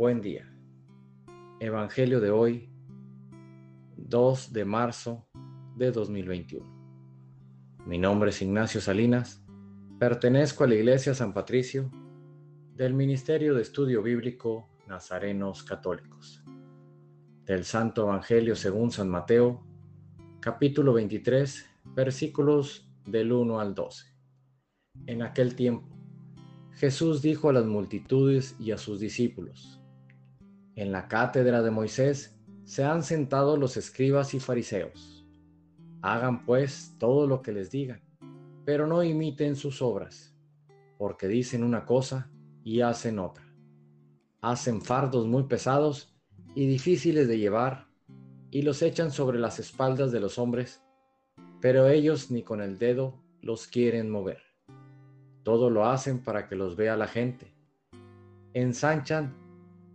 Buen día. Evangelio de hoy, 2 de marzo de 2021. Mi nombre es Ignacio Salinas, pertenezco a la Iglesia San Patricio del Ministerio de Estudio Bíblico Nazarenos Católicos. Del Santo Evangelio según San Mateo, capítulo 23, versículos del 1 al 12. En aquel tiempo, Jesús dijo a las multitudes y a sus discípulos, en la cátedra de Moisés se han sentado los escribas y fariseos. Hagan pues todo lo que les digan, pero no imiten sus obras, porque dicen una cosa y hacen otra. Hacen fardos muy pesados y difíciles de llevar, y los echan sobre las espaldas de los hombres, pero ellos ni con el dedo los quieren mover. Todo lo hacen para que los vea la gente. Ensanchan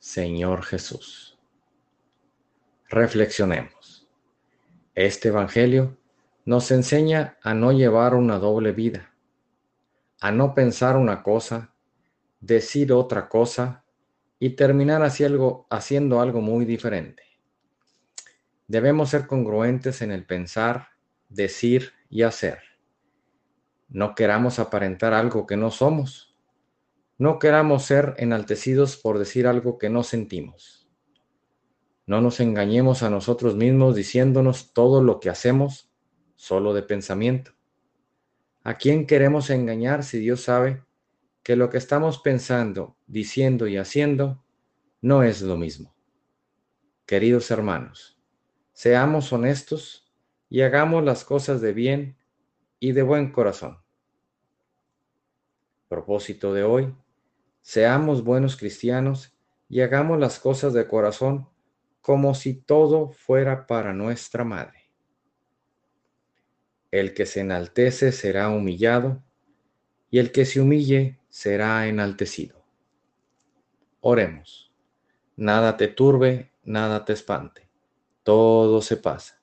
Señor Jesús. Reflexionemos. Este Evangelio nos enseña a no llevar una doble vida, a no pensar una cosa, decir otra cosa y terminar haciendo algo muy diferente. Debemos ser congruentes en el pensar, decir y hacer. No queramos aparentar algo que no somos no queramos ser enaltecidos por decir algo que no sentimos. No nos engañemos a nosotros mismos diciéndonos todo lo que hacemos solo de pensamiento. ¿A quién queremos engañar si Dios sabe que lo que estamos pensando, diciendo y haciendo no es lo mismo? Queridos hermanos, seamos honestos y hagamos las cosas de bien y de buen corazón. Propósito de hoy, Seamos buenos cristianos y hagamos las cosas de corazón como si todo fuera para nuestra madre. El que se enaltece será humillado y el que se humille será enaltecido. Oremos. Nada te turbe, nada te espante. Todo se pasa.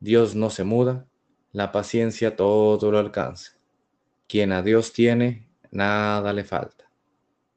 Dios no se muda, la paciencia todo lo alcanza. Quien a Dios tiene, nada le falta.